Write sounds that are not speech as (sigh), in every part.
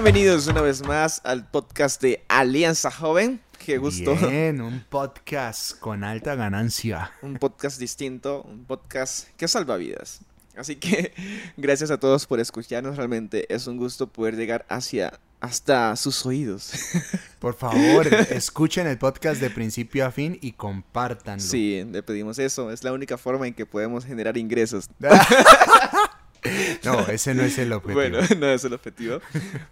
bienvenidos una vez más al podcast de Alianza Joven. Qué gusto. Bien, un podcast con alta ganancia. (laughs) Un podcast distinto, un podcast que salva vidas. Así que (laughs) gracias a todos por escucharnos. Realmente es un gusto poder llegar hacia hasta sus oídos. (laughs) Por favor, escuchen el podcast de principio a fin y compártanlo. Sí, le pedimos eso. Es la única forma en que podemos generar ingresos. No, ese no es el objetivo. Bueno, (laughs) no es el objetivo.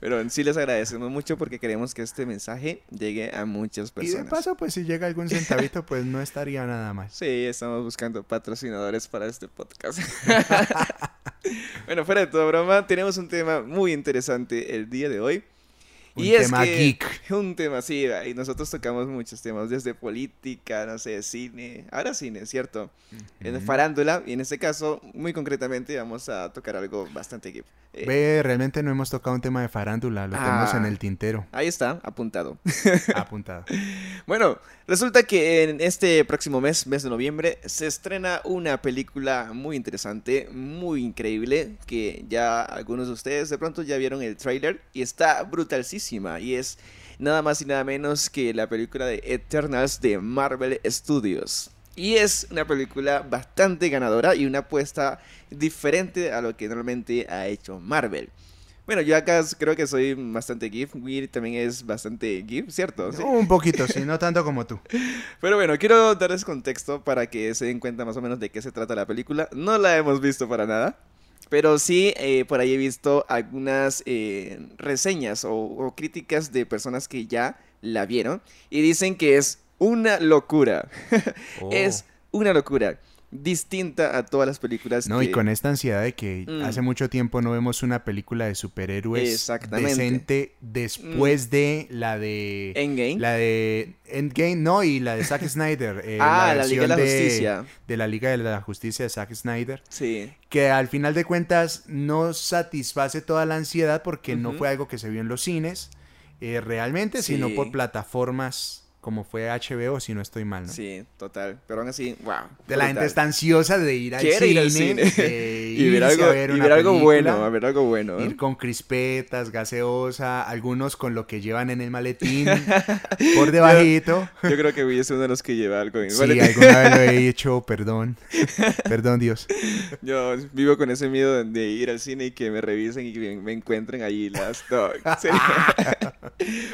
Pero sí les agradecemos mucho porque queremos que este mensaje llegue a muchas Y personas. de paso, pues si llega algún centavito, pues no estaría nada mal. Sí, estamos buscando patrocinadores para este podcast. (laughs) (laughs) bueno, fuera de toda broma, tenemos un tema muy interesante el día de hoy. Un y es tema que- geek. Un tema, sí, y nosotros tocamos muchos temas, desde política, no sé, cine, ahora cine, ¿cierto? En farándula, y en este caso, muy concretamente, vamos a tocar algo bastante geek. Eh, Ve, realmente no hemos tocado un tema de farándula, lo tenemos Ah. en el tintero, ahí está, apuntado. (laughs) apuntado. (laughs) Bueno, resulta que en este próximo mes, mes de noviembre, se estrena una película muy interesante, muy increíble, que ya algunos de ustedes de pronto ya vieron el tráiler y está y es nada más y nada menos que la película de Eternals de Marvel Studios. Y es una película bastante ganadora y una apuesta diferente a lo que normalmente ha hecho Marvel. Bueno, yo acá creo que soy bastante GIF, Will también es bastante GIF, ¿cierto? ¿Sí? Un poquito, sí, no tanto como tú. (laughs) Pero bueno, quiero darles contexto para que se den cuenta más o menos de qué se trata la película. No la hemos visto para nada. Pero sí, eh, por ahí he visto algunas eh, reseñas o, o críticas de personas que ya la vieron y dicen que es una locura. (laughs) Oh. Es una locura. Distinta a todas las películas No, que... y con esta ansiedad de que Mm. hace mucho tiempo no vemos una película de superhéroes decente después de la de Endgame. la de Endgame, no, y la de Zack (laughs) Snyder. eh, ah, la, Liga de la de- Justicia. De la Liga de la Justicia de Zack Snyder, Sí. que al final de cuentas no satisface toda la ansiedad porque no fue algo que se vio en los cines eh, realmente, sino por plataformas como fue HBO, si no estoy mal, ¿no? Sí, total. Pero aún así, wow. De la gente está ansiosa de ir al Quiere cine, ir al cine. de (laughs) y ver algo, a ver y una ver algo película, bueno, a ver algo bueno. ¿eh? Ir con crispetas, gaseosa, algunos con lo que llevan en el maletín (laughs) por debajito. Yo creo que Will es uno de los que lleva algo en el Sí, maletín. alguna vez lo he (laughs) hecho, perdón. Perdón, Dios. Yo vivo con ese miedo de, ir al cine y que me revisen y que me encuentren ahí las serio.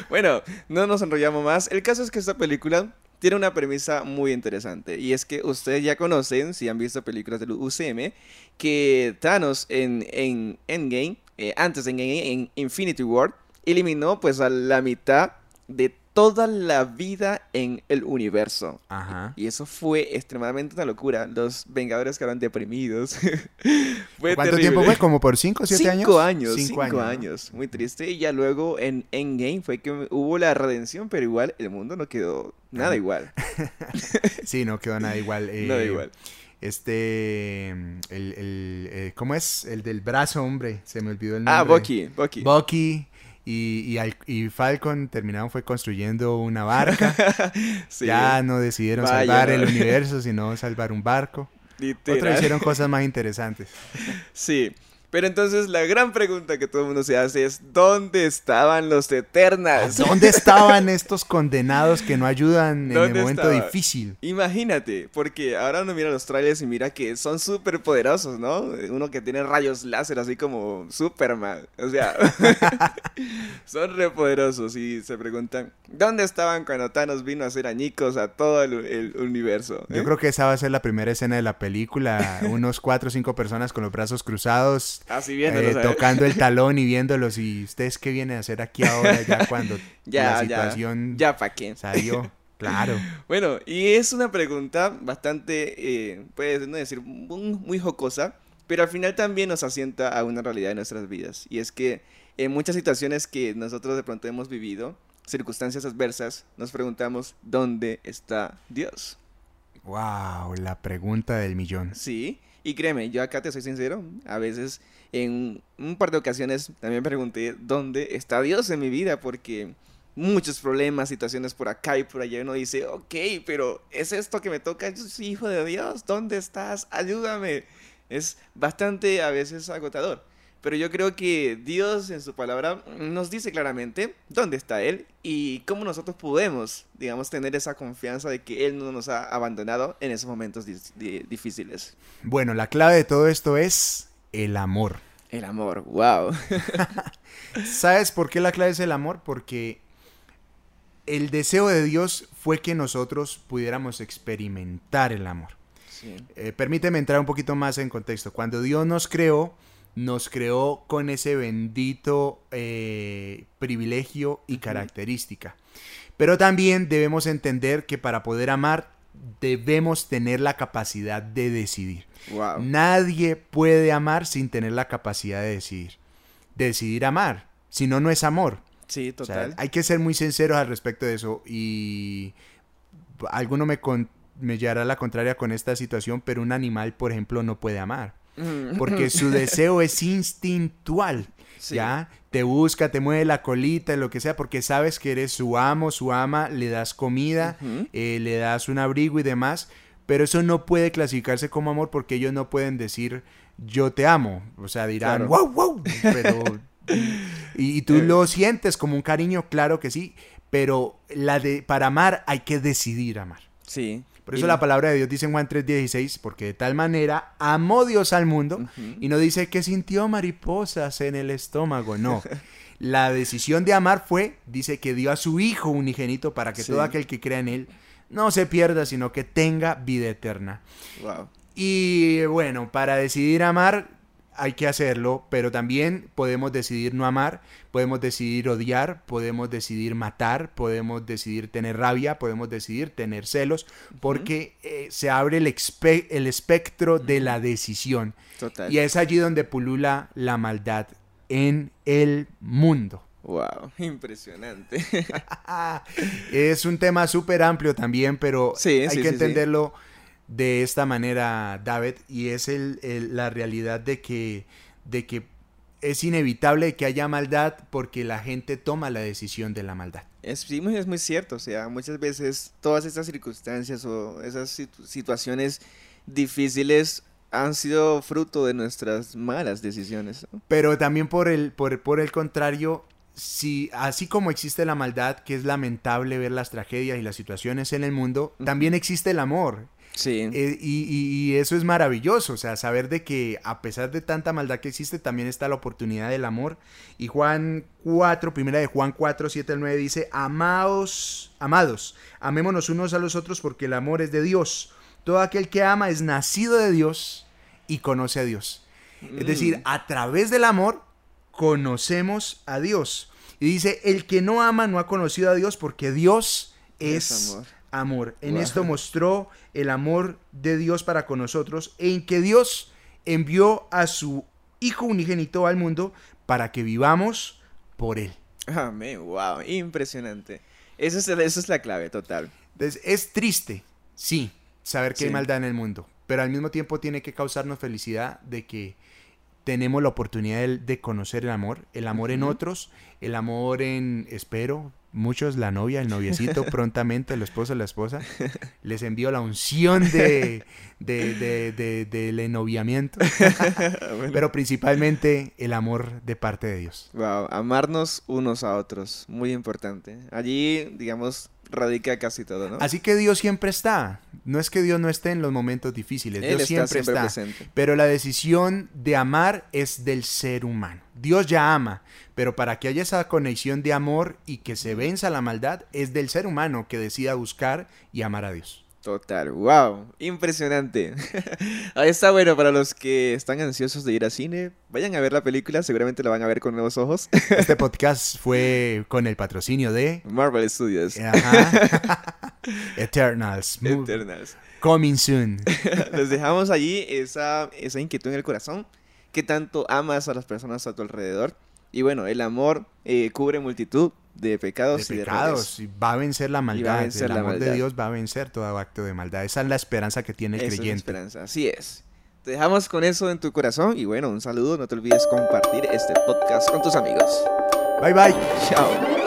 bueno, no nos enrollamos más. El caso es que esta película tiene una premisa muy interesante. Y es que ustedes ya conocen, si han visto películas del UCM, que Thanos en, en Endgame, eh, antes Endgame, en Infinity War, eliminó pues a la mitad de toda la vida en el universo. Ajá. Y eso fue extremadamente una locura. Los Vengadores quedaron deprimidos. (laughs) fue ¿Cuánto terrible. tiempo fue? ¿Como por 5 o 7 años? Cinco años, Cinco cinco, ¿no? años. Muy triste. Y ya luego en Endgame fue que hubo la redención, pero igual el mundo no quedó nada igual. (laughs) Sí, no quedó nada igual. (laughs) eh, nada igual. Este. El, el, eh, ¿Cómo es? El del brazo, hombre. Se me olvidó el nombre. Ah, Bucky, Bucky. Bucky y, y, al- y Falcon terminaron fue construyendo una barca. (laughs) Sí, Ya no decidieron Vaya, salvar no. el universo, (laughs) sino salvar un barco. literal. Otros hicieron cosas más interesantes. Sí. Pero entonces la gran pregunta que todo el mundo se hace es ¿dónde estaban los Eternals? (laughs) ¿Dónde (laughs) estaban estos condenados que no ayudan en el ¿Dónde momento estaba? difícil? Imagínate, porque ahora uno mira los trailers y mira que son súper poderosos, ¿no? Uno que tiene rayos láser así como Superman. O sea, (laughs) son re poderosos y se preguntan, ¿dónde estaban cuando Thanos vino a hacer añicos a todo el, el universo? Yo eh? creo que esa va a ser la primera escena de la película. Unos cuatro o cinco personas con los brazos cruzados, Así eh, viéndolos, ¿sabes? tocando el (laughs) talón y viéndolos. ¿Y ustedes qué vienen a hacer aquí ahora ya (laughs) cuando Ya, la ya, situación ya pa' qué. salió? (laughs) Claro. Bueno, y es una pregunta bastante, eh, puedes no decir, muy, muy jocosa, pero al final también nos asienta a una realidad de nuestras vidas. Y es que en muchas situaciones que nosotros de pronto hemos vivido, circunstancias adversas, nos preguntamos, ¿dónde está Dios? Wow, la pregunta del millón. Sí, y créeme, yo acá te soy sincero, a veces en un par de ocasiones también pregunté, ¿dónde está Dios en mi vida? Porque muchos problemas, situaciones por acá y por allá, uno dice, ok, pero ¿es esto que me toca? Yo soy hijo de Dios, ¿dónde estás? Ayúdame. Es bastante a veces agotador. Pero yo creo que Dios en su palabra nos dice claramente dónde está Él y cómo nosotros podemos, digamos, tener esa confianza de que Él no nos ha abandonado en esos momentos difíciles. Bueno, la clave de todo esto es el amor. El amor, wow. (laughs) ¿Sabes por qué la clave es el amor? Porque el deseo de Dios fue que nosotros pudiéramos experimentar el amor. Eh, permíteme entrar un poquito más en contexto. Cuando Dios nos creó, nos creó con ese bendito eh, privilegio y característica. Pero también debemos entender que para poder amar debemos tener la capacidad de decidir. Nadie puede amar sin tener la capacidad de decidir. decidir amar. Si no, no es amor. Sí, total. hay que ser muy sinceros al respecto de eso. Y alguno me, me llevará a la contraria con esta situación, pero un animal, por ejemplo, no puede amar. Mm. Porque su (laughs) deseo es instintual. ¿Ya? Te busca, te mueve la colita, lo que sea, porque sabes que eres su amo, su ama, le das comida, eh, le das un abrigo y demás. Pero eso no puede clasificarse como amor porque ellos no pueden decir yo te amo. O sea, dirán wow, wow. Pero. (laughs) y, tú eh. lo sientes como un cariño, claro que sí. Pero la de, para amar hay que decidir amar. Sí. Por eso la palabra de Dios dice en Juan 3:16, porque de tal manera amó Dios al mundo y no dice que sintió mariposas en el estómago, no. (laughs) la decisión de amar fue, dice que dio a su Hijo unigénito para que todo aquel que crea en Él no se pierda, sino que tenga vida eterna. Y bueno, para decidir amar hay que hacerlo, pero también podemos decidir no amar, podemos decidir odiar, podemos decidir matar, podemos decidir tener rabia, podemos decidir tener celos, porque eh, se abre el, el espectro de la decisión. Y es allí donde pulula la maldad en el mundo. Wow, (laughs) impresionante. (laughs) es un tema súper amplio también, pero hay que entenderlo de esta manera, David, y es el, la realidad de que, de que es inevitable que haya maldad porque la gente toma la decisión de la maldad. Es, sí, es muy cierto, o sea, muchas veces todas estas circunstancias o esas situaciones difíciles han sido fruto de nuestras malas decisiones. Pero también por el, por, por el contrario, si así como existe la maldad, que es lamentable ver las tragedias y las situaciones en el mundo, también existe el amor. Sí. Eh, y, eso es maravilloso, o sea, saber de que a pesar de tanta maldad que existe, también está la oportunidad del amor. Y Juan 4, primera de Juan 4, 7 al 9 dice, amados, amados, amémonos unos a los otros porque el amor es de Dios. Todo aquel que ama es nacido de Dios y conoce a Dios. Es decir, mm. a través del amor conocemos a Dios. Y dice, el que no ama no ha conocido a Dios porque Dios es, amor. En esto mostró el amor de Dios para con nosotros, en que Dios envió a su Hijo unigénito al mundo para que vivamos por Él. Amén, wow, impresionante. Esa es, esa es la clave total. Entonces, es triste, sí, saber que hay maldad en el mundo, pero al mismo tiempo tiene que causarnos felicidad de que tenemos la oportunidad de, conocer el amor, el amor en otros, el amor en, espero, muchos, la novia, el noviecito, (laughs) prontamente, el esposo, la esposa, les envío la unción de, de, de, del ennoviamiento, (laughs) pero principalmente el amor de parte de Dios. Wow, amarnos unos a otros, muy importante. Allí, digamos, radica casi todo, ¿no? Así que Dios siempre está. No es que Dios no esté en los momentos difíciles, Dios siempre, está. Presente. Pero la decisión de amar es del ser humano. Dios ya ama, pero para que haya esa conexión de amor y que se venza la maldad, es del ser humano que decida buscar y amar a Dios. Total, wow, impresionante. (laughs) Ahí está bueno para los que están ansiosos de ir al cine, vayan a ver la película, seguramente la van a ver con nuevos ojos. (laughs) Este podcast fue con el patrocinio de Marvel Studios. (laughs) Eternals. Eternals. Coming soon. Les dejamos allí esa, esa inquietud en el corazón. ¿Qué tanto amas a las personas a tu alrededor? Y bueno, el amor eh, cubre multitud de pecados, de pecados y, va a vencer la maldad. el amor de Dios va a vencer todo acto de maldad. Esa es la esperanza que tiene el creyente. Es la esperanza, así es. Te dejamos con eso en tu corazón y bueno, un saludo. No te olvides compartir este podcast con tus amigos. Bye bye. Chao.